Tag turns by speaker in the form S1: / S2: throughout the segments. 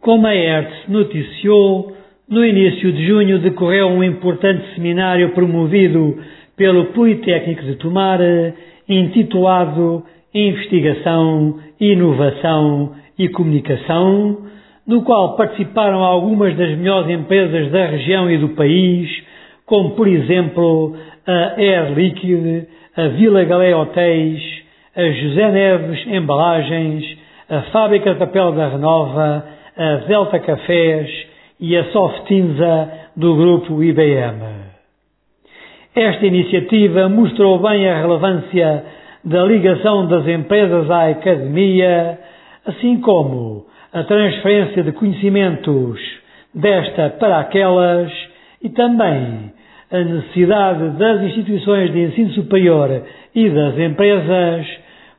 S1: Como a ERTS noticiou, no início de junho decorreu um importante seminário promovido pelo Politécnico de Tomar, intitulado Investigação, Inovação e Comunicação, no qual participaram algumas das melhores empresas da região e do país, como por exemplo a Air Liquide, a Vila Galé Hotéis, a José Neves Embalagens, a Fábrica de Papel da Renova, a Delta Cafés e a Softinza do grupo IBM. Esta iniciativa mostrou bem a relevância da ligação das empresas à academia, assim como a transferência de conhecimentos desta para aquelas e também a necessidade das instituições de ensino superior e das empresas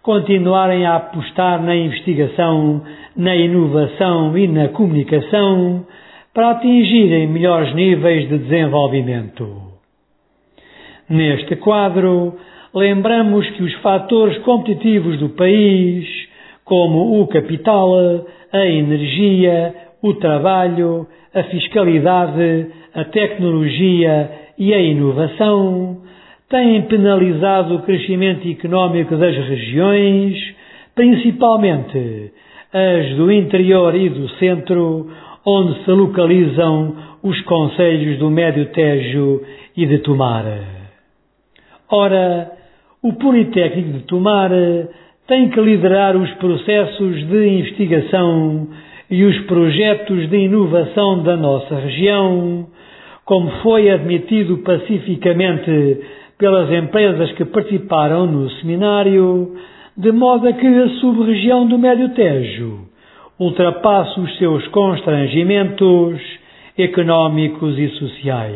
S1: continuarem a apostar na investigação, na inovação e na comunicação para atingirem melhores níveis de desenvolvimento. Neste quadro, lembramos que os fatores competitivos do país, como o capital, a energia, o trabalho, a fiscalidade, a tecnologia e a inovação, têm penalizado o crescimento económico das regiões, principalmente as do interior e do centro, onde se localizam os conselhos do Médio Tejo e de Tomar. Ora, o Politécnico de Tomar tem que liderar os processos de investigação e os projetos de inovação da nossa região, como foi admitido pacificamente pelas empresas que participaram no seminário, de modo a que a sub-região do Médio Tejo ultrapasse os seus constrangimentos económicos e sociais.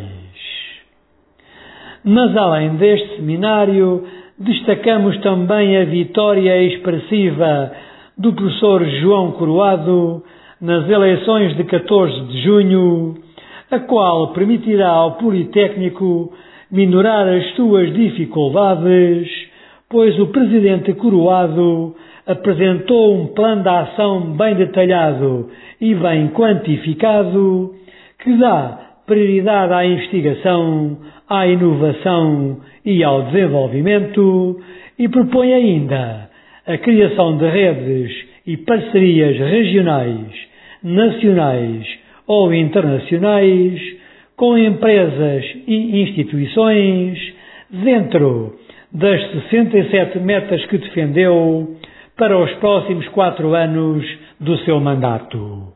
S1: Mas além deste seminário, destacamos também a vitória expressiva do professor João Coroado nas eleições de 14 de junho, a qual permitirá ao Politécnico minorar as suas dificuldades, pois o presidente Coroado apresentou um plano de ação bem detalhado e bem quantificado que dá prioridade à investigação, à inovação e ao desenvolvimento e propõe ainda a criação de redes e parcerias regionais, nacionais ou internacionais com empresas e instituições dentro das 67 metas que defendeu para os próximos quatro anos do seu mandato.